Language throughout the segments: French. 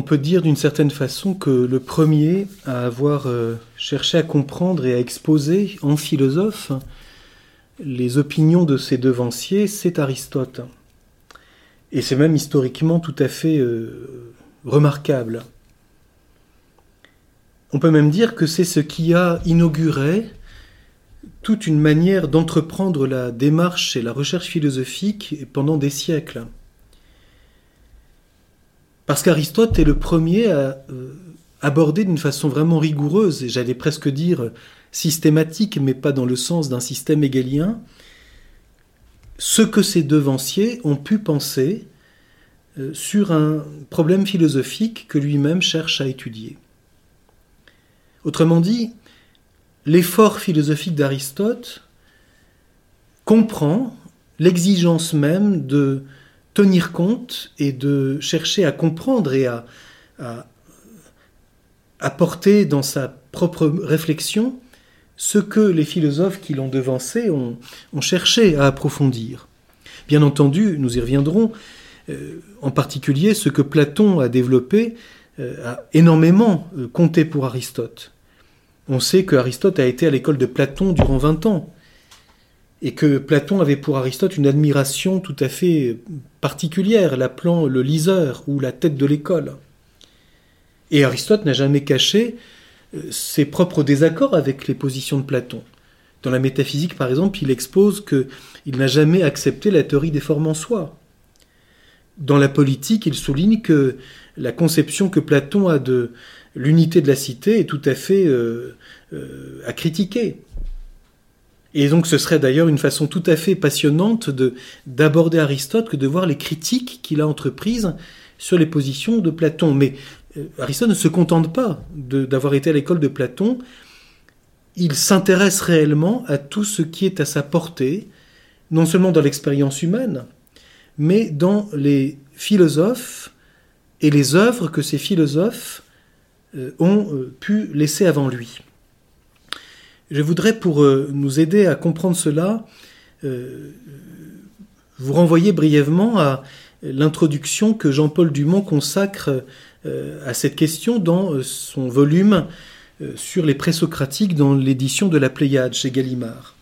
On peut dire d'une certaine façon que le premier à avoir euh, cherché à comprendre et à exposer en philosophe les opinions de ses devanciers, c'est Aristote. Et c'est même historiquement tout à fait euh, remarquable. On peut même dire que c'est ce qui a inauguré toute une manière d'entreprendre la démarche et la recherche philosophique pendant des siècles. Parce qu'Aristote est le premier à euh, aborder d'une façon vraiment rigoureuse, et j'allais presque dire systématique, mais pas dans le sens d'un système égalien, ce que ses devanciers ont pu penser euh, sur un problème philosophique que lui-même cherche à étudier. Autrement dit, l'effort philosophique d'Aristote comprend l'exigence même de tenir compte et de chercher à comprendre et à, apporter dans sa propre réflexion ce que les philosophes qui l'ont devancé ont, cherché à approfondir. Bien entendu, nous y reviendrons, euh, en particulier ce que Platon a développé euh, a énormément euh, compté pour Aristote. On sait que Aristote a été à l'école de Platon durant 20 ans et que Platon avait pour Aristote une admiration tout à fait particulière, l'appelant le liseur ou la tête de l'école. Et Aristote n'a jamais caché euh, ses propres désaccords avec les positions de Platon. Dans la métaphysique, par exemple, il expose qu'il n'a jamais accepté la théorie des formes en soi. Dans la politique, il souligne que la conception que Platon a de l'unité de la cité est tout à fait euh, euh, à critiquer. Et donc ce serait d'ailleurs une façon tout à fait passionnante de d'aborder Aristote que de voir les critiques qu'il a entreprises sur les positions de Platon. Mais euh, Aristote ne se contente pas d'avoir été à l'école de Platon, il s'intéresse réellement à tout ce qui est à sa portée, non seulement dans l'expérience humaine, mais dans les philosophes et les œuvres que ces philosophes euh, ont euh, pu laisser avant lui. Je voudrais, pour euh, nous aider à comprendre cela, euh, vous renvoyer brièvement à l'introduction que Jean-Paul Dumont consacre euh, à cette question dans son volume sur les présocratiques dans l'édition de la Pléiade chez Gallimard.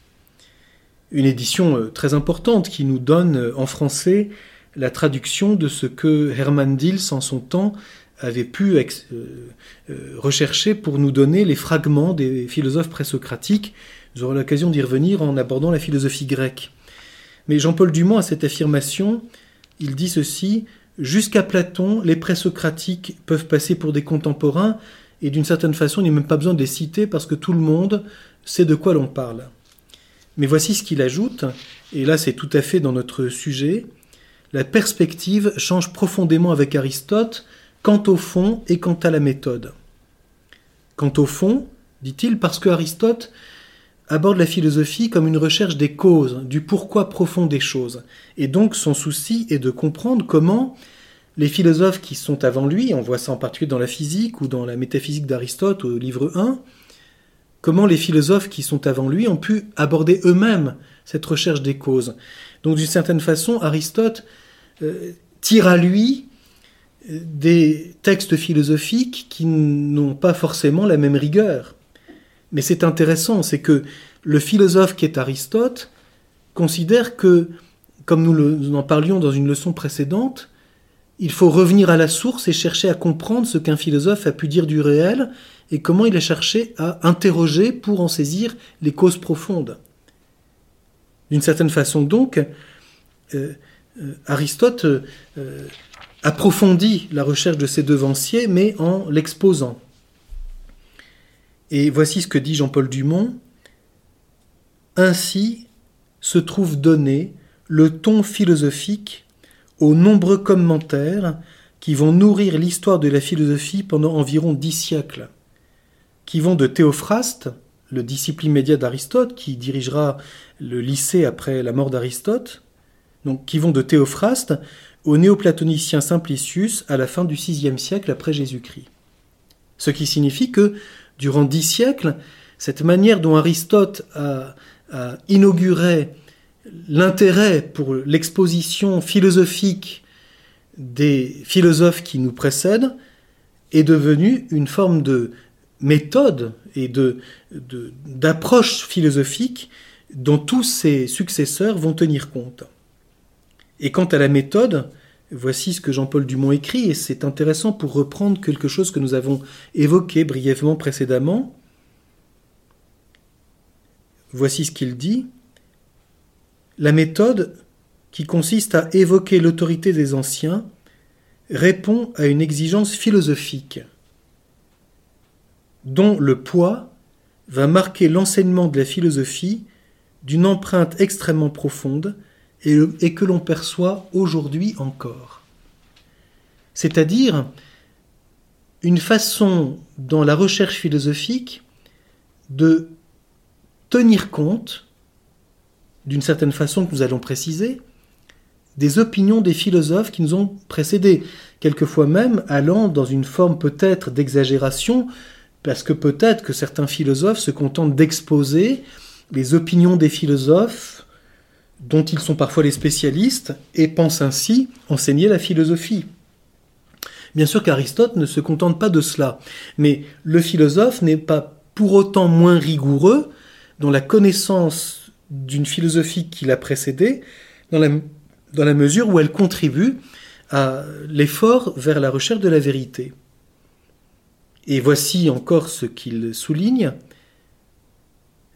Une édition très importante qui nous donne en français la traduction de ce que Hermann Diels en son temps avait pu euh, euh, rechercher pour nous donner les fragments des philosophes présocratiques. Nous aurons l'occasion d'y revenir en abordant la philosophie grecque. Mais Jean-Paul Dumont, à cette affirmation, il dit ceci Jusqu'à Platon, les présocratiques peuvent passer pour des contemporains, et d'une certaine façon, il n'y a même pas besoin de les citer parce que tout le monde sait de quoi l'on parle. Mais voici ce qu'il ajoute, et là c'est tout à fait dans notre sujet. La perspective change profondément avec Aristote, quant au fond et quant à la méthode. Quant au fond, dit-il, parce que Aristote aborde la philosophie comme une recherche des causes, du pourquoi profond des choses. Et donc son souci est de comprendre comment les philosophes qui sont avant lui, on voit ça en particulier dans la physique ou dans la métaphysique d'Aristote au livre 1, comment les philosophes qui sont avant lui ont pu aborder eux-mêmes cette recherche des causes. Donc d'une certaine façon, Aristote euh, tire à lui des textes philosophiques qui n'ont pas forcément la même rigueur. Mais c'est intéressant, c'est que le philosophe qui est Aristote considère que, comme nous, en parlions dans une leçon précédente, il faut revenir à la source et chercher à comprendre ce qu'un philosophe a pu dire du réel et comment il a cherché à interroger pour en saisir les causes profondes. D'une certaine façon donc, euh, euh, Aristote euh, approfondit la recherche de ses devanciers, mais en l'exposant. Et voici ce que dit Jean-Paul Dumont. Ainsi se trouve donné le ton philosophique aux nombreux commentaires qui vont nourrir l'histoire de la philosophie pendant environ dix siècles, qui vont de Théophraste, le disciple immédiat d'Aristote, qui dirigera le lycée après la mort d'Aristote, donc qui vont de Théophraste au néoplatonicien Simplicius à la fin du VIe siècle après Jésus-Christ. Ce qui signifie que, durant dix siècles, cette manière dont Aristote a, inauguré l'intérêt pour l'exposition philosophique des philosophes qui nous précèdent est devenue une forme de méthode et d'approche philosophique dont tous ses successeurs vont tenir compte. Et quant à la méthode, voici ce que Jean-Paul Dumont écrit, et c'est intéressant pour reprendre quelque chose que nous avons évoqué brièvement précédemment. Voici ce qu'il dit. La méthode, qui consiste à évoquer l'autorité des anciens, répond à une exigence philosophique, dont le poids va marquer l'enseignement de la philosophie d'une empreinte extrêmement profonde et, que l'on perçoit aujourd'hui encore. C'est-à-dire une façon dans la recherche philosophique de tenir compte, d'une certaine façon que nous allons préciser, des opinions des philosophes qui nous ont précédés, quelquefois même allant dans une forme peut-être d'exagération, parce que peut-être que certains philosophes se contentent d'exposer les opinions des philosophes dont ils sont parfois les spécialistes et pensent ainsi enseigner la philosophie. Bien sûr qu'Aristote ne se contente pas de cela, mais le philosophe n'est pas pour autant moins rigoureux dans la connaissance d'une philosophie qui l'a précédée, dans la, dans la mesure où elle contribue à l'effort vers la recherche de la vérité. Et voici encore ce qu'il souligne.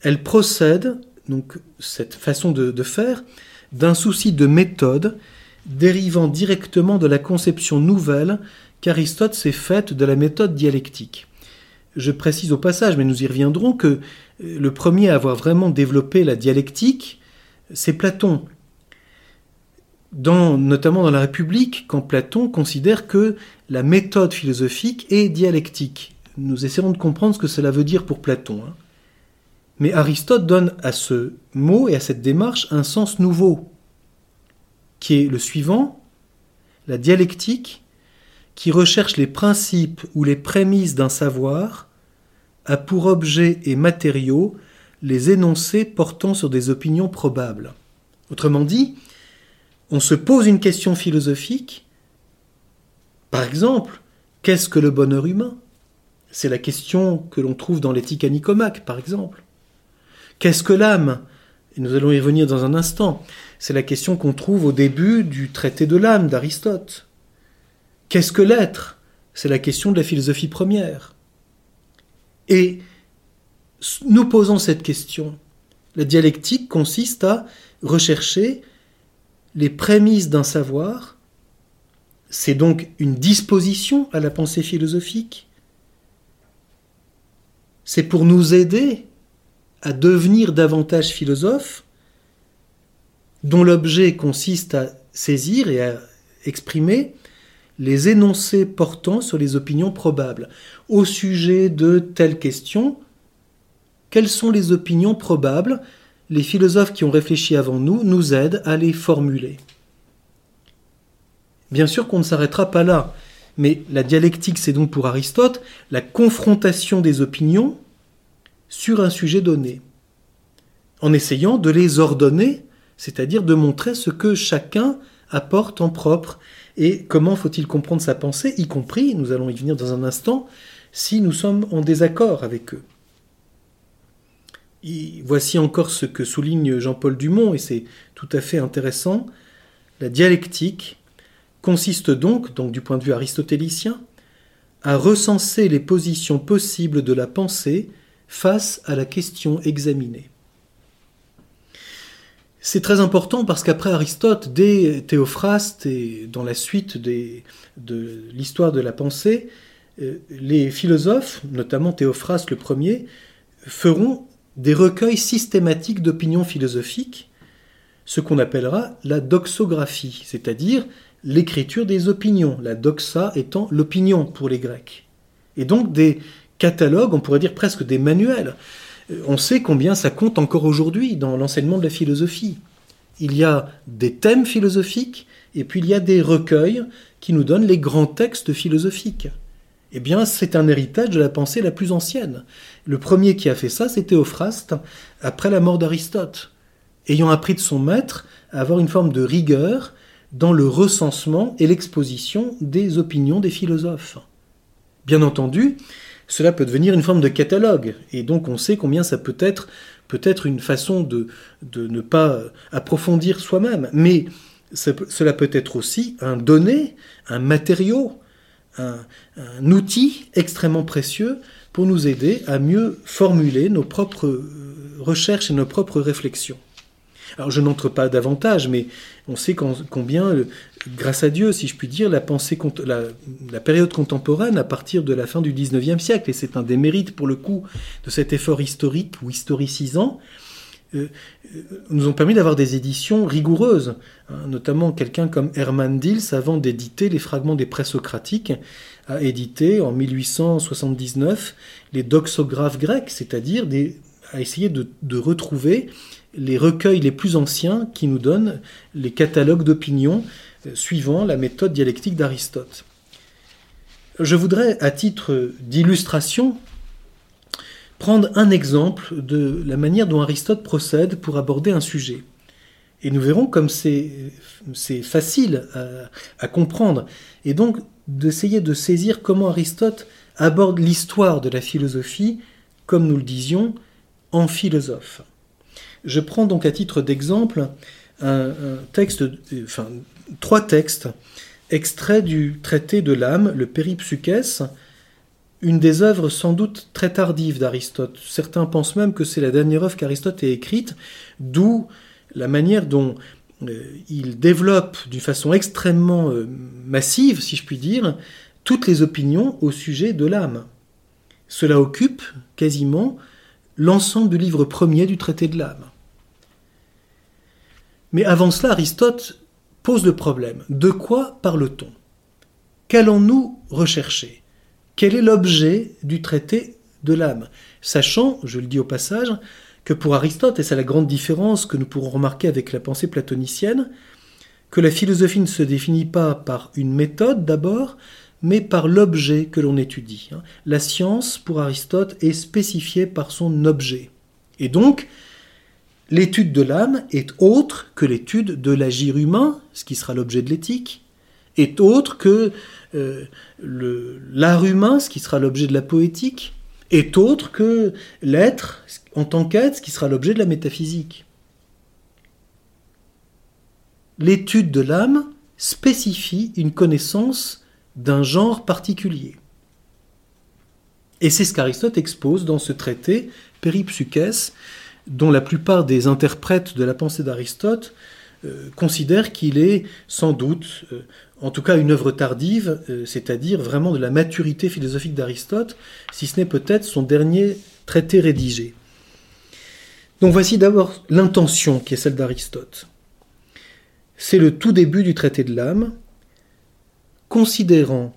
Elle procède donc cette façon de, faire, d'un souci de méthode dérivant directement de la conception nouvelle qu'Aristote s'est faite de la méthode dialectique. Je précise au passage, mais nous y reviendrons, que le premier à avoir vraiment développé la dialectique, c'est Platon. Dans, notamment dans la République, quand Platon considère que la méthode philosophique est dialectique. Nous essaierons de comprendre ce que cela veut dire pour Platon. Hein. Mais Aristote donne à ce mot et à cette démarche un sens nouveau, qui est le suivant, la dialectique, qui recherche les principes ou les prémices d'un savoir, a pour objet et matériaux les énoncés portant sur des opinions probables. Autrement dit, on se pose une question philosophique, par exemple, qu'est-ce que le bonheur humain? C'est la question que l'on trouve dans l'éthique à par exemple. Qu'est-ce que l'âme? Et nous allons y revenir dans un instant. C'est la question qu'on trouve au début du traité de l'âme d'Aristote. Qu'est-ce que l'être? C'est la question de la philosophie première. Et nous posons cette question. La dialectique consiste à rechercher les prémices d'un savoir. C'est donc une disposition à la pensée philosophique. C'est pour nous aider à devenir davantage philosophe, dont l'objet consiste à saisir et à exprimer les énoncés portant sur les opinions probables. Au sujet de telle question, quelles sont les opinions probables? Les philosophes qui ont réfléchi avant nous nous aident à les formuler. Bien sûr qu'on ne s'arrêtera pas là, mais la dialectique, c'est donc pour Aristote la confrontation des opinions sur un sujet donné, en essayant de les ordonner, c'est-à-dire de montrer ce que chacun apporte en propre et comment faut-il comprendre sa pensée, y compris, nous allons y venir dans un instant, si nous sommes en désaccord avec eux. voici encore ce que souligne Jean-Paul Dumont, et c'est tout à fait intéressant. La dialectique consiste donc, donc du point de vue aristotélicien, à recenser les positions possibles de la pensée face à la question examinée. C'est très important parce qu'après Aristote, dès Théophraste et dans la suite de l'histoire de la pensée, euh, les philosophes, notamment Théophraste le premier, feront des recueils systématiques d'opinions philosophiques ce qu'on appellera la doxographie, c'est-à-dire l'écriture des opinions, la doxa étant l'opinion pour les Grecs. Et donc des catalogues, on pourrait dire presque des manuels. Euh, on sait combien ça compte encore aujourd'hui dans l'enseignement de la philosophie. Il y a des thèmes philosophiques et puis il y a des recueils qui nous donnent les grands textes philosophiques. Eh bien, c'est un héritage de la pensée la plus ancienne. Le premier qui a fait ça, c'était Euphraste, après la mort d'Aristote, ayant appris de son maître à avoir une forme de rigueur dans le recensement et l'exposition des opinions des philosophes. Bien entendu, cela peut devenir une forme de catalogue, et donc on sait combien ça peut être une façon de, ne pas approfondir soi-même, mais cela peut être aussi un donné, un matériau, un, un, outil extrêmement précieux pour nous aider à mieux formuler nos propres euh, recherches et nos propres réflexions. Alors je n'entre pas davantage, mais on sait combien, grâce à Dieu, si je puis dire, la, période contemporaine, à partir de la fin du XIXe siècle, et c'est un des mérites pour le coup de cet effort historique ou historicisant, euh, euh, nous ont permis d'avoir des éditions rigoureuses. Hein, notamment quelqu'un comme Hermann Diels, avant d'éditer les fragments des présocratiques, a édité en 1879 les doxographes grecs, c'est-à-dire a essayé de, retrouver les recueils les plus anciens qui nous donnent les catalogues d'opinion euh, suivant la méthode dialectique d'Aristote. Je voudrais, à titre d'illustration, prendre un exemple de la manière dont Aristote procède pour aborder un sujet. Et nous verrons comme c'est facile à, à, comprendre. Et donc d'essayer de saisir comment Aristote aborde l'histoire de la philosophie, comme nous le disions, en philosophe. Je prends donc à titre d'exemple un, texte, enfin trois textes extraits du traité de l'âme, le Péripsuchès, une des œuvres sans doute très tardives d'Aristote. Certains pensent même que c'est la dernière œuvre qu'Aristote ait écrite, d'où la manière dont euh, il développe d'une façon extrêmement euh, massive, si je puis dire, toutes les opinions au sujet de l'âme. Cela occupe quasiment l'ensemble du livre premier du traité de l'âme. Mais avant cela, Aristote pose le problème. De quoi parle-t-on? Qu'allons-nous rechercher? Quel est l'objet du traité de l'âme? Sachant, je le dis au passage, que pour Aristote, et c'est la grande différence que nous pourrons remarquer avec la pensée platonicienne, que la philosophie ne se définit pas par une méthode d'abord, mais par l'objet que l'on étudie. La science, pour Aristote, est spécifiée par son objet. Et donc, L'étude de l'âme est autre que l'étude de l'agir humain, ce qui sera l'objet de l'éthique, est autre que euh, l'art humain, ce qui sera l'objet de la poétique, est autre que l'être en tant qu'être, ce qui sera l'objet de la métaphysique. L'étude de l'âme spécifie une connaissance d'un genre particulier. Et c'est ce qu'Aristote expose dans ce traité, Péripsuchès, dont la plupart des interprètes de la pensée d'Aristote euh, considèrent qu'il est sans doute, euh, en tout cas une œuvre tardive, euh, c'est-à-dire vraiment de la maturité philosophique d'Aristote, si ce n'est peut-être son dernier traité rédigé. Donc voici d'abord l'intention qui est celle d'Aristote. C'est le tout début du traité de l'âme, considérant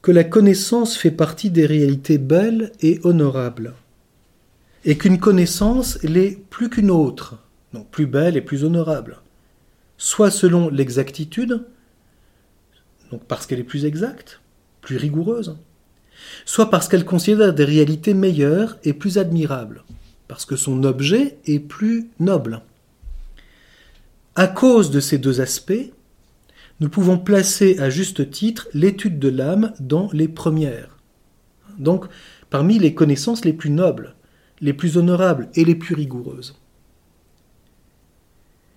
que la connaissance fait partie des réalités belles et honorables et qu'une connaissance l'est plus qu'une autre, donc plus belle et plus honorable, soit selon l'exactitude, donc parce qu'elle est plus exacte, plus rigoureuse, soit parce qu'elle considère des réalités meilleures et plus admirables, parce que son objet est plus noble. À cause de ces deux aspects, nous pouvons placer à juste titre l'étude de l'âme dans les premières, donc parmi les connaissances les plus nobles, les plus honorables et les plus rigoureuses.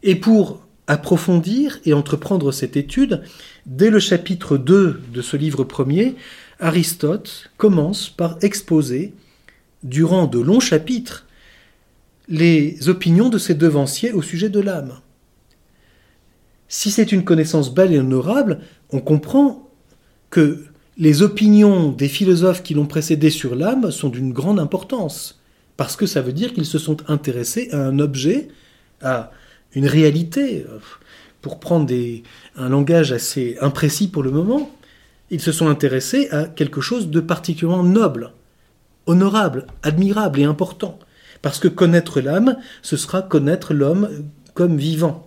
Et pour approfondir et entreprendre cette étude, dès le chapitre 2 de ce livre premier, Aristote commence par exposer, durant de longs chapitres, les opinions de ses devanciers au sujet de l'âme. Si c'est une connaissance belle et honorable, on comprend que les opinions des philosophes qui l'ont précédé sur l'âme sont d'une grande importance parce que ça veut dire qu'ils se sont intéressés à un objet, à une réalité, pour prendre un langage assez imprécis pour le moment, ils se sont intéressés à quelque chose de particulièrement noble, honorable, admirable et important. Parce que connaître l'âme, ce sera connaître l'homme comme vivant.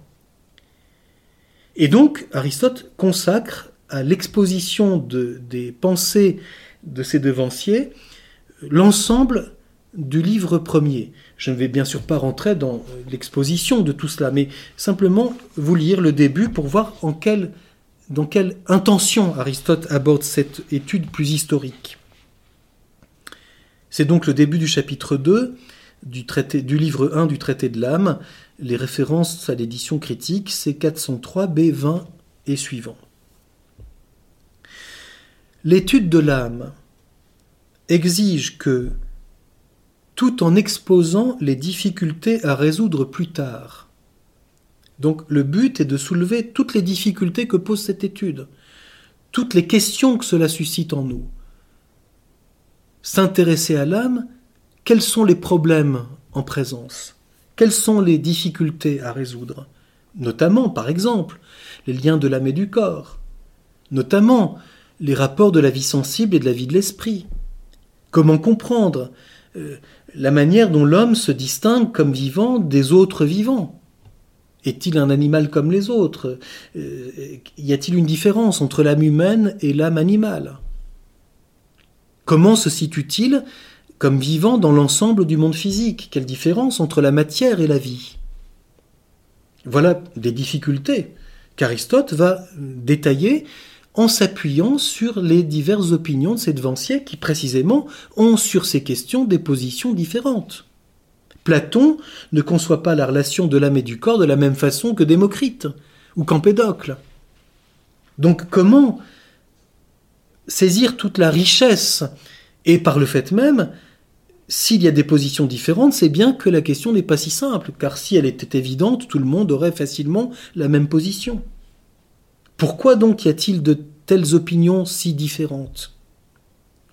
Et donc, Aristote consacre à l'exposition de, des pensées de ses devanciers l'ensemble du livre premier. Je ne vais bien sûr pas rentrer dans l'exposition de tout cela, mais simplement vous lire le début pour voir dans quelle intention Aristote aborde cette étude plus historique. C'est donc le début du chapitre 2 du, traité, du livre 1 du traité de l'âme. Les références à l'édition critique, c'est 403, B20 et suivant. L'étude de l'âme exige que, tout en exposant les difficultés à résoudre plus tard, donc le but est de soulever toutes les difficultés que pose cette étude, toutes les questions que cela suscite en nous. S'intéresser à l'âme, quels sont les problèmes en présence? Quelles sont les difficultés à résoudre? Notamment, par exemple, les liens de l'âme et du corps, notamment les rapports de la vie sensible et de la vie de l'esprit. Comment comprendre euh, la manière dont l'homme se distingue comme vivant des autres vivants? Est-il un animal comme les autres? Euh, Y a-t-il une différence entre l'âme humaine et l'âme animale? Comment se situe-t-il comme vivant dans l'ensemble du monde physique Quelle différence entre la matière et la vie? Voilà des difficultés qu'Aristote va détailler en s'appuyant sur les diverses opinions de ses devanciers qui précisément ont sur ces questions des positions différentes. Platon ne conçoit pas la relation de l'âme et du corps de la même façon que Démocrite ou qu'Empédocle. Donc comment saisir toute la richesse et par le fait même, s'il y a des positions différentes, c'est bien que la question n'est pas si simple, car si elle était évidente, tout le monde aurait facilement la même position. Pourquoi donc y a-t-il de telles opinions si différentes?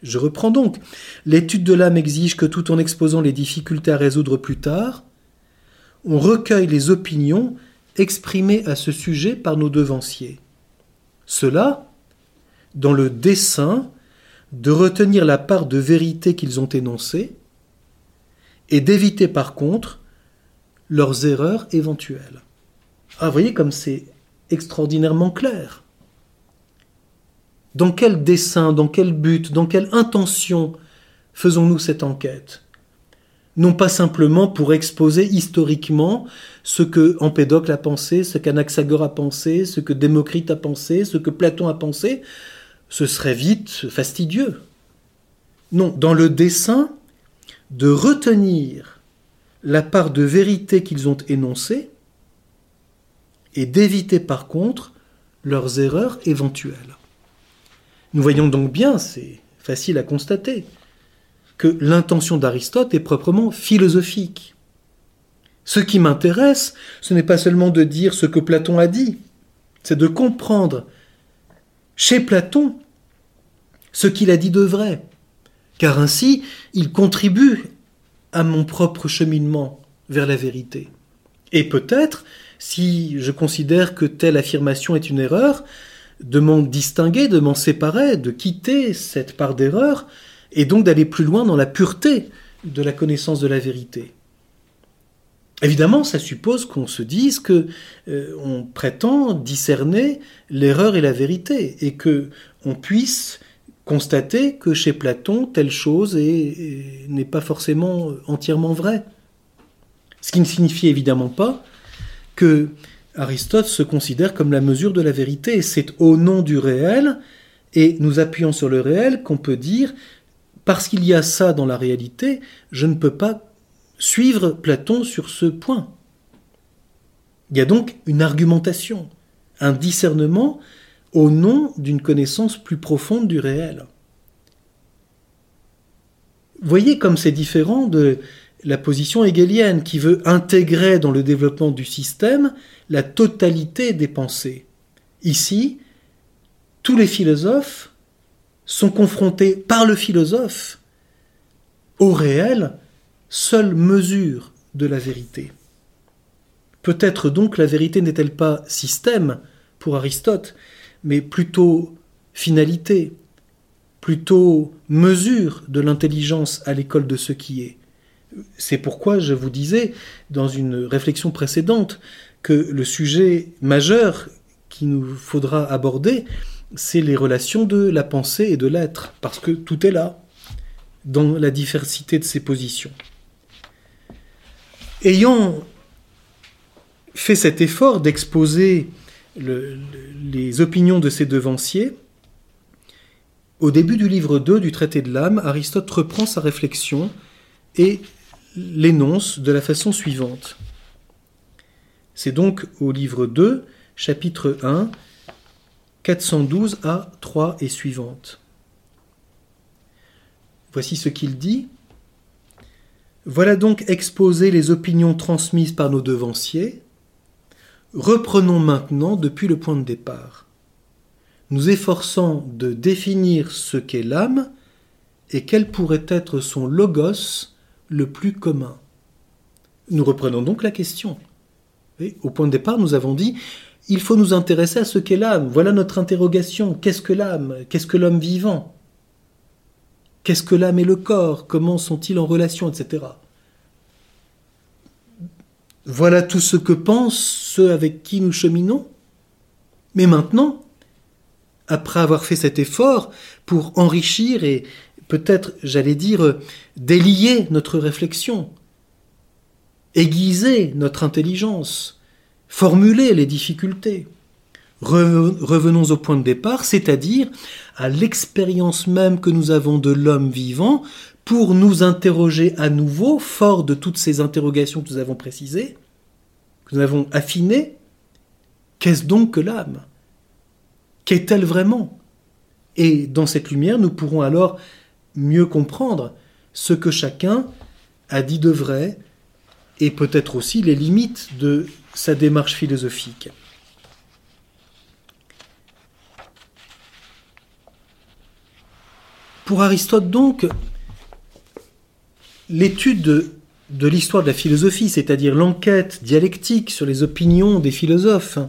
Je reprends donc. L'étude de l'âme exige que tout en exposant les difficultés à résoudre plus tard, on recueille les opinions exprimées à ce sujet par nos devanciers. Cela, dans le dessein de retenir la part de vérité qu'ils ont énoncée, et d'éviter par contre leurs erreurs éventuelles. Ah, vous voyez comme c'est extraordinairement clair. Dans quel dessein, dans quel but, dans quelle intention faisons-nous cette enquête? Non pas simplement pour exposer historiquement ce que Empédocle a pensé, ce qu'Anaxagore a pensé, ce que Démocrite a pensé, ce que Platon a pensé, ce serait vite fastidieux. Non, dans le dessein de retenir la part de vérité qu'ils ont énoncée et d'éviter par contre leurs erreurs éventuelles. Nous voyons donc bien, c'est facile à constater, que l'intention d'Aristote est proprement philosophique. Ce qui m'intéresse, ce n'est pas seulement de dire ce que Platon a dit, c'est de comprendre chez Platon ce qu'il a dit de vrai, car ainsi il contribue à mon propre cheminement vers la vérité. Et peut-être si je considère que telle affirmation est une erreur, de m'en distinguer, de m'en séparer, de quitter cette part d'erreur, et donc d'aller plus loin dans la pureté de la connaissance de la vérité. Évidemment, ça suppose qu'on se dise que euh, on prétend discerner l'erreur et la vérité, et que on puisse constater que chez Platon, telle chose n'est pas forcément entièrement vraie. Ce qui ne signifie évidemment pas que Aristote se considère comme la mesure de la vérité. C'est au nom du réel, et nous appuyons sur le réel, qu'on peut dire, parce qu'il y a ça dans la réalité, je ne peux pas suivre Platon sur ce point. Il y a donc une argumentation, un discernement au nom d'une connaissance plus profonde du réel. Voyez comme c'est différent de la position hegelienne qui veut intégrer dans le développement du système la totalité des pensées. Ici, tous les philosophes sont confrontés par le philosophe au réel, seule mesure de la vérité. Peut-être donc la vérité n'est-elle pas système pour Aristote, mais plutôt finalité, plutôt mesure de l'intelligence à l'école de ce qui est. C'est pourquoi je vous disais, dans une réflexion précédente, que le sujet majeur qu'il nous faudra aborder, c'est les relations de la pensée et de l'être, parce que tout est là, dans la diversité de ses positions. Ayant fait cet effort d'exposer les opinions de ses devanciers, au début du livre 2 du traité de l'âme, Aristote reprend sa réflexion et l'énonce de la façon suivante. C'est donc au livre 2, chapitre 1, 412 à 3 et suivante. Voici ce qu'il dit. Voilà donc exposé les opinions transmises par nos devanciers. Reprenons maintenant depuis le point de départ, nous efforçant de définir ce qu'est l'âme et quel pourrait être son logos le plus commun. Nous reprenons donc la question. au point de départ, nous avons dit il faut nous intéresser à ce qu'est l'âme. Voilà notre interrogation. Qu'est-ce que l'âme? Qu'est-ce que l'homme vivant? Qu'est-ce que l'âme et le corps? Comment sont-ils en relation, etc. Voilà tout ce que pensent ceux avec qui nous cheminons. Mais maintenant, après avoir fait cet effort pour enrichir et peut-être, j'allais dire, délier notre réflexion, aiguiser notre intelligence, formuler les difficultés. Revenons au point de départ, c'est-à-dire à, l'expérience même que nous avons de l'homme vivant, pour nous interroger à nouveau, fort de toutes ces interrogations que nous avons précisées, que nous avons affinées, qu'est-ce donc que l'âme? Qu'est-elle vraiment? Et dans cette lumière, nous pourrons alors mieux comprendre ce que chacun a dit de vrai et peut-être aussi les limites de sa démarche philosophique. Pour Aristote donc, l'étude de, l'histoire de la philosophie, c'est-à-dire l'enquête dialectique sur les opinions des philosophes,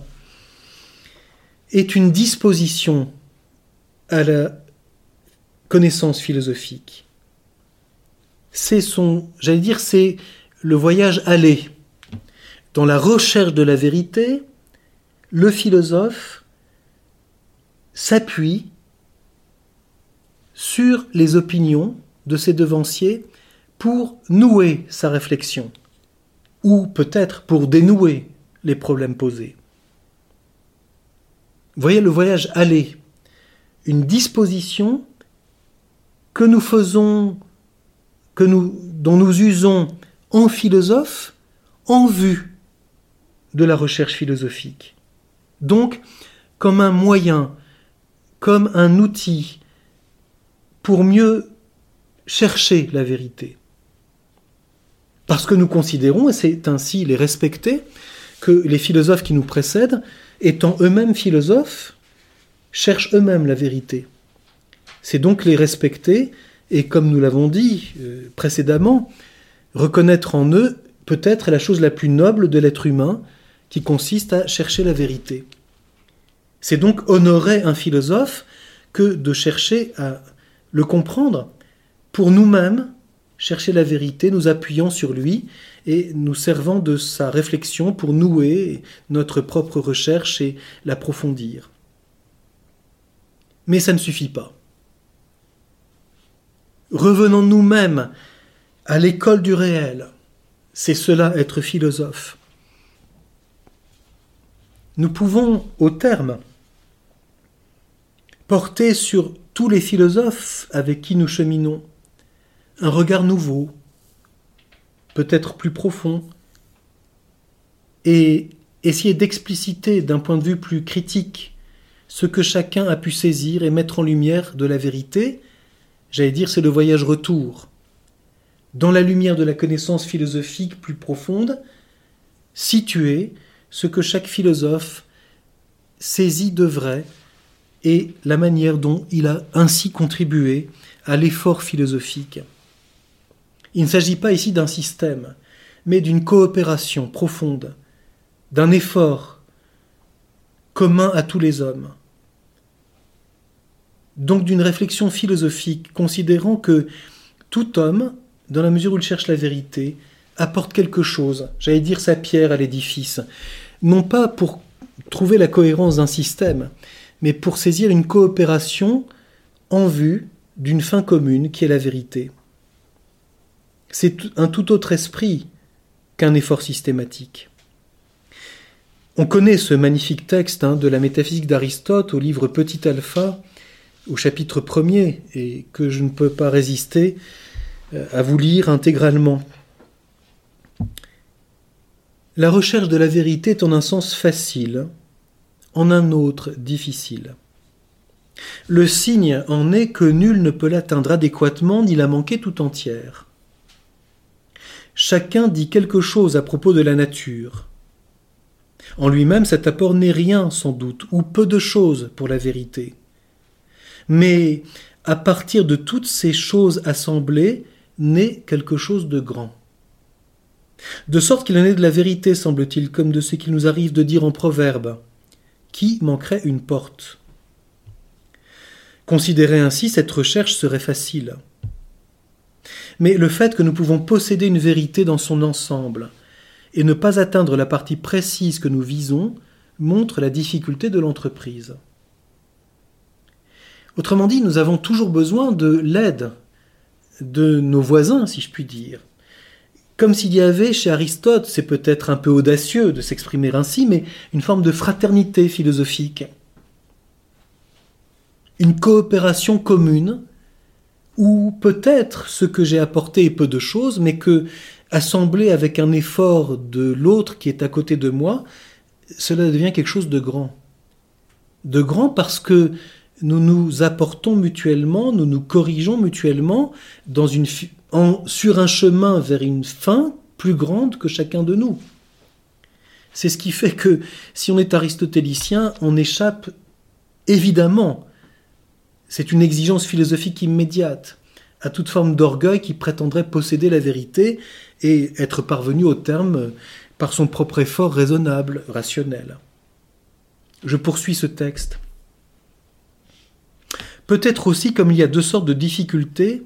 est une disposition à la connaissance philosophique. C'est son, j'allais dire, c'est le voyage aller dans la recherche de la vérité, le philosophe s'appuie sur les opinions de ses devanciers pour nouer sa réflexion, ou peut-être pour dénouer les problèmes posés. Voyez le voyage aller, une disposition que nous faisons, que nous, dont nous usons en philosophe en vue de la recherche philosophique. Donc, comme un moyen, comme un outil pour mieux chercher la vérité. Parce que nous considérons, et c'est ainsi les respecter, que les philosophes qui nous précèdent, étant eux-mêmes philosophes, cherchent eux-mêmes la vérité. C'est donc les respecter, et comme nous l'avons dit euh, précédemment, reconnaître en eux peut-être la chose la plus noble de l'être humain, qui consiste à chercher la vérité. C'est donc honorer un philosophe que de chercher à le comprendre pour nous-mêmes, chercher la vérité, nous appuyant sur lui et nous servant de sa réflexion pour nouer notre propre recherche et l'approfondir. Mais ça ne suffit pas. Revenons nous-mêmes à l'école du réel. C'est cela être philosophe nous pouvons, au terme, porter sur tous les philosophes avec qui nous cheminons un regard nouveau, peut-être plus profond, et essayer d'expliciter d'un point de vue plus critique ce que chacun a pu saisir et mettre en lumière de la vérité, j'allais dire c'est le voyage retour. Dans la lumière de la connaissance philosophique plus profonde, située ce que chaque philosophe saisit de vrai et la manière dont il a ainsi contribué à l'effort philosophique. Il ne s'agit pas ici d'un système, mais d'une coopération profonde d'un effort commun à tous les hommes. Donc d'une réflexion philosophique, considérant que tout homme, dans la mesure où il cherche la vérité, apporte quelque chose, j'allais dire sa pierre à l'édifice, non pas pour trouver la cohérence d'un système, mais pour saisir une coopération en vue d'une fin commune qui est la vérité. C'est un tout autre esprit qu'un effort systématique. On connaît ce magnifique texte hein, de la métaphysique d'Aristote au livre Petit Alpha, au chapitre premier, et que je ne peux pas résister euh, à vous lire intégralement. La recherche de la vérité est en un sens facile, en un autre difficile. Le signe en est que nul ne peut l'atteindre adéquatement ni la manquer tout entière. Chacun dit quelque chose à propos de la nature. En lui-même, cet apport n'est rien, sans doute, ou peu de choses pour la vérité. Mais à partir de toutes ces choses assemblées, naît quelque chose de grand. De sorte qu'il en est de la vérité, semble-t-il, comme de ce qu'il nous arrive de dire en proverbe. Qui manquerait une porte? Considérer ainsi cette recherche serait facile. Mais le fait que nous pouvons posséder une vérité dans son ensemble et ne pas atteindre la partie précise que nous visons montre la difficulté de l'entreprise. Autrement dit, nous avons toujours besoin de l'aide de nos voisins, si je puis dire. Comme s'il y avait chez Aristote, c'est peut-être un peu audacieux de s'exprimer ainsi, mais une forme de fraternité philosophique une coopération commune, où peut-être ce que j'ai apporté est peu de choses, mais que, assemblé avec un effort de l'autre qui est à côté de moi, cela devient quelque chose de grand. De grand parce que nous nous apportons mutuellement, nous nous corrigeons mutuellement dans une, sur un chemin vers une fin plus grande que chacun de nous. C'est ce qui fait que si on est aristotélicien, on échappe évidemment c'est une exigence philosophique immédiate à toute forme d'orgueil qui prétendrait posséder la vérité et être parvenu au terme par son propre effort raisonnable, rationnel. Je poursuis ce texte. Peut-être aussi, comme il y a deux sortes de difficultés,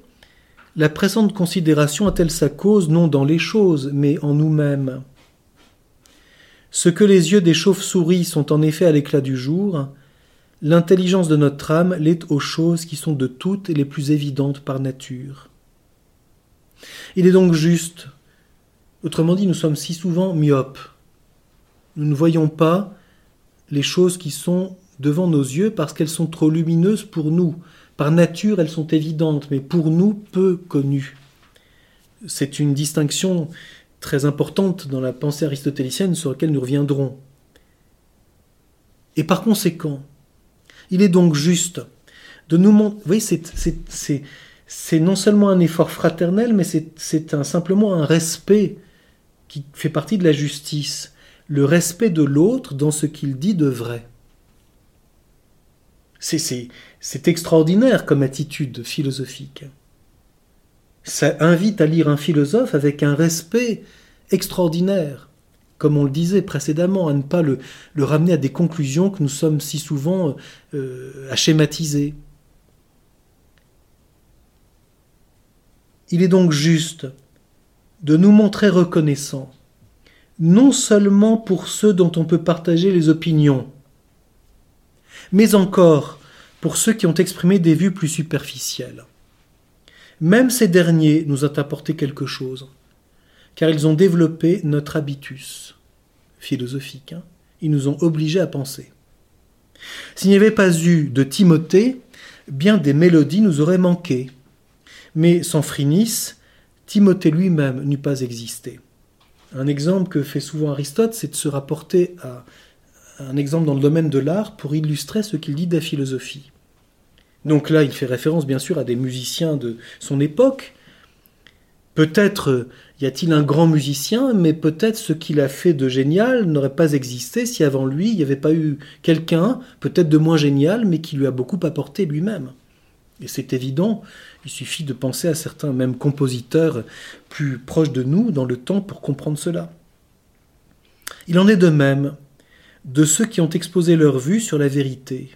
la présente considération a-t-elle sa cause non dans les choses, mais en nous-mêmes Ce que les yeux des chauves-souris sont en effet à l'éclat du jour, L'intelligence de notre âme l'est aux choses qui sont de toutes les plus évidentes par nature. Il est donc juste, autrement dit, nous sommes si souvent myopes. Nous ne voyons pas les choses qui sont devant nos yeux parce qu'elles sont trop lumineuses pour nous. Par nature, elles sont évidentes, mais pour nous, peu connues. C'est une distinction très importante dans la pensée aristotélicienne sur laquelle nous reviendrons. Et par conséquent, il est donc juste de nous montrer. Vous voyez, c'est non seulement un effort fraternel, mais c'est simplement un respect qui fait partie de la justice. Le respect de l'autre dans ce qu'il dit de vrai. C'est extraordinaire comme attitude philosophique. Ça invite à lire un philosophe avec un respect extraordinaire comme on le disait précédemment, à ne pas le, ramener à des conclusions que nous sommes si souvent euh, à schématiser. Il est donc juste de nous montrer reconnaissants, non seulement pour ceux dont on peut partager les opinions, mais encore pour ceux qui ont exprimé des vues plus superficielles. Même ces derniers nous ont apporté quelque chose car ils ont développé notre habitus philosophique. Hein. Ils nous ont obligés à penser. S'il n'y avait pas eu de Timothée, bien des mélodies nous auraient manqué. Mais sans Phrynis, Timothée lui-même n'eût pas existé. Un exemple que fait souvent Aristote, c'est de se rapporter à un exemple dans le domaine de l'art pour illustrer ce qu'il dit de la philosophie. Donc là, il fait référence bien sûr à des musiciens de son époque. Peut-être y a-t-il un grand musicien, mais peut-être ce qu'il a fait de génial n'aurait pas existé si avant lui il n'y avait pas eu quelqu'un, peut-être de moins génial, mais qui lui a beaucoup apporté lui-même. Et c'est évident, il suffit de penser à certains même compositeurs plus proches de nous dans le temps pour comprendre cela. Il en est de même de ceux qui ont exposé leur vue sur la vérité.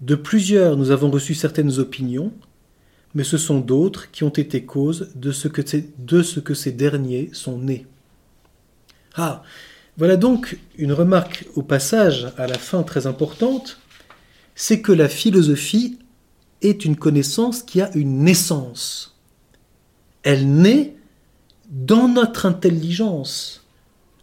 De plusieurs, nous avons reçu certaines opinions, mais ce sont d'autres qui ont été cause de ce que, de ce que ces derniers sont nés. Ah, voilà donc une remarque au passage à la fin très importante, c'est que la philosophie est une connaissance qui a une naissance. Elle naît dans notre intelligence,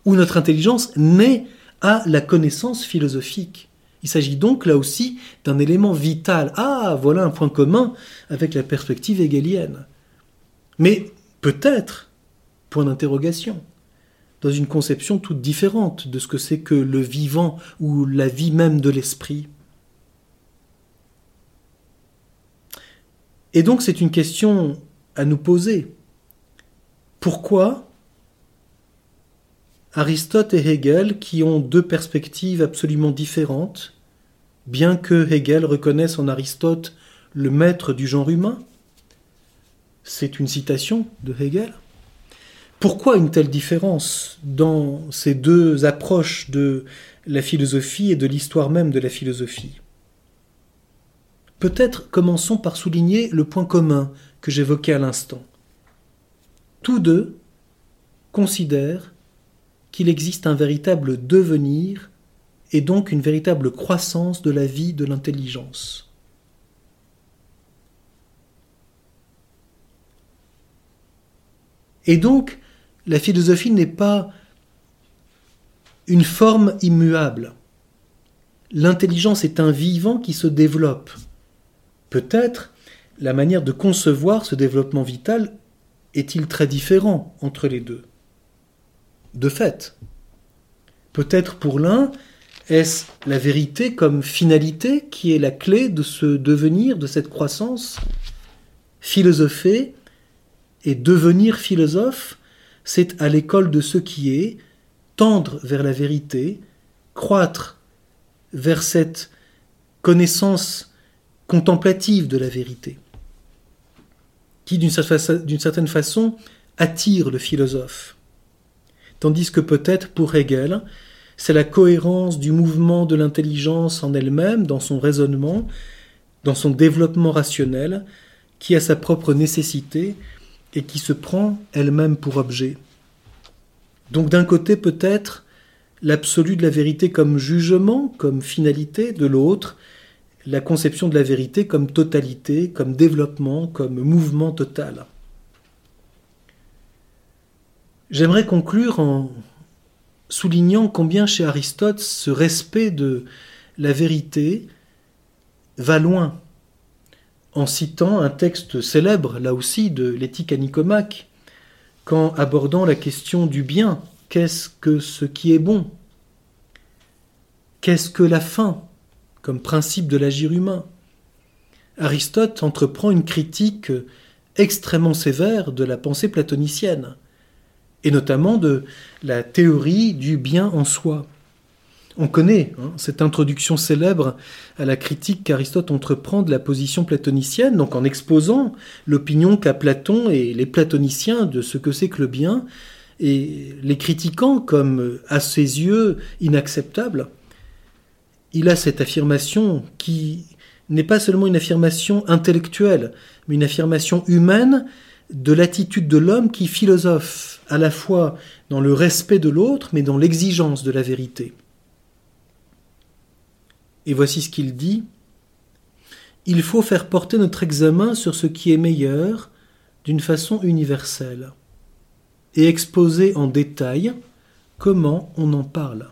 ou notre intelligence naît à la connaissance philosophique. Il s'agit donc là aussi d'un élément vital. Ah, voilà un point commun avec la perspective hegelienne. Mais peut-être, point d'interrogation, dans une conception toute différente de ce que c'est que le vivant ou la vie même de l'esprit. Et donc c'est une question à nous poser. Pourquoi Aristote et Hegel, qui ont deux perspectives absolument différentes, bien que Hegel reconnaisse en Aristote le maître du genre humain, c'est une citation de Hegel. Pourquoi une telle différence dans ces deux approches de la philosophie et de l'histoire même de la philosophie? Peut-être commençons par souligner le point commun que j'évoquais à l'instant. Tous deux considèrent qu'il existe un véritable devenir et donc une véritable croissance de la vie de l'intelligence. Et donc, la philosophie n'est pas une forme immuable. L'intelligence est un vivant qui se développe. Peut-être la manière de concevoir ce développement vital est-il très différent entre les deux De fait, peut-être pour l'un, est-ce la vérité comme finalité qui est la clé de ce devenir, de cette croissance Philosopher et devenir philosophe, c'est à l'école de ce qui est, tendre vers la vérité, croître vers cette connaissance contemplative de la vérité, qui d'une certaine façon attire le philosophe. Tandis que peut-être pour Hegel, c'est la cohérence du mouvement de l'intelligence en elle-même, dans son raisonnement, dans son développement rationnel, qui a sa propre nécessité et qui se prend elle-même pour objet. Donc d'un côté peut-être l'absolu de la vérité comme jugement, comme finalité, de l'autre la conception de la vérité comme totalité, comme développement, comme mouvement total. J'aimerais conclure en soulignant combien chez Aristote ce respect de la vérité va loin, en citant un texte célèbre, là aussi, de l'éthique à Nicomaque, quand abordant la question du bien, qu'est-ce que ce qui est bon? Qu'est-ce que la fin comme principe de l'agir humain? Aristote entreprend une critique extrêmement sévère de la pensée platonicienne et notamment de la théorie du bien en soi. On connaît hein, cette introduction célèbre à la critique qu'Aristote entreprend de la position platonicienne, donc en exposant l'opinion qu'a Platon et les platoniciens de ce que c'est que le bien, et les critiquant comme à ses yeux inacceptable. Il a cette affirmation qui n'est pas seulement une affirmation intellectuelle, mais une affirmation humaine de l'attitude de l'homme qui philosophe à la fois dans le respect de l'autre, mais dans l'exigence de la vérité. Et voici ce qu'il dit. Il faut faire porter notre examen sur ce qui est meilleur d'une façon universelle et exposer en détail comment on en parle.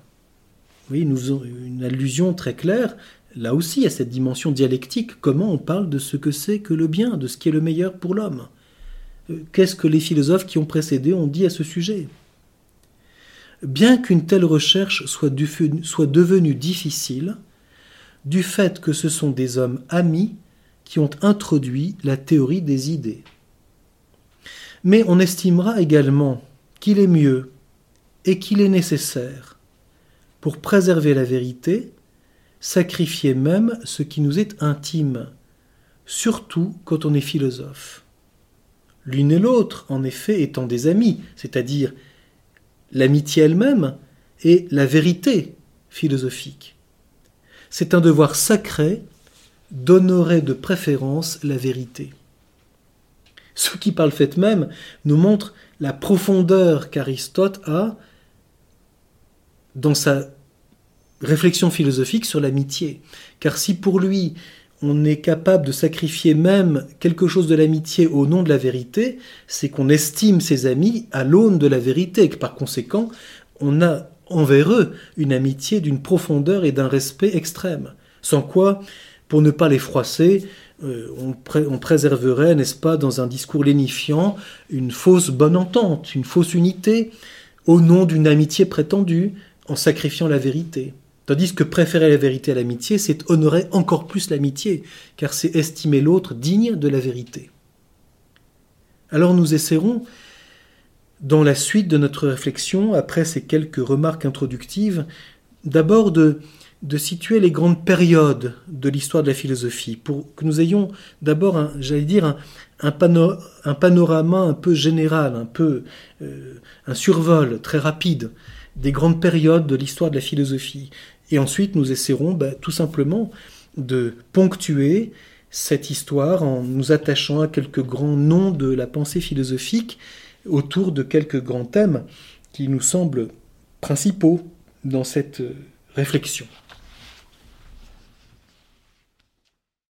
Oui, nous une allusion très claire là aussi à cette dimension dialectique, comment on parle de ce que c'est que le bien, de ce qui est le meilleur pour l'homme. Qu'est-ce que les philosophes qui ont précédé ont dit à ce sujet? Bien qu'une telle recherche soit, devenue difficile, du fait que ce sont des hommes amis qui ont introduit la théorie des idées. Mais on estimera également qu'il est mieux et qu'il est nécessaire, pour préserver la vérité, sacrifier même ce qui nous est intime, surtout quand on est philosophe l'une et l'autre, en effet, étant des amis, c'est-à-dire l'amitié elle-même et la vérité philosophique. C'est un devoir sacré d'honorer de préférence la vérité. Ce qui, par le fait même, nous montre la profondeur qu'Aristote a dans sa réflexion philosophique sur l'amitié. Car si pour lui, on est capable de sacrifier même quelque chose de l'amitié au nom de la vérité, c'est qu'on estime ses amis à l'aune de la vérité, et que par conséquent, on a envers eux une amitié d'une profondeur et d'un respect extrême. Sans quoi, pour ne pas les froisser, euh, on, on, préserverait, n'est-ce pas, dans un discours lénifiant, une fausse bonne entente, une fausse unité, au nom d'une amitié prétendue, en sacrifiant la vérité. Tandis que préférer la vérité à l'amitié, c'est honorer encore plus l'amitié, car c'est estimer l'autre digne de la vérité. Alors nous essaierons, dans la suite de notre réflexion, après ces quelques remarques introductives, d'abord de, situer les grandes périodes de l'histoire de la philosophie, pour que nous ayons d'abord, j'allais dire, un, un, panorama un peu général, un peu euh, un survol très rapide des grandes périodes de l'histoire de la philosophie. Et ensuite, nous essaierons bah, tout simplement de ponctuer cette histoire en nous attachant à quelques grands noms de la pensée philosophique autour de quelques grands thèmes qui nous semblent principaux dans cette réflexion.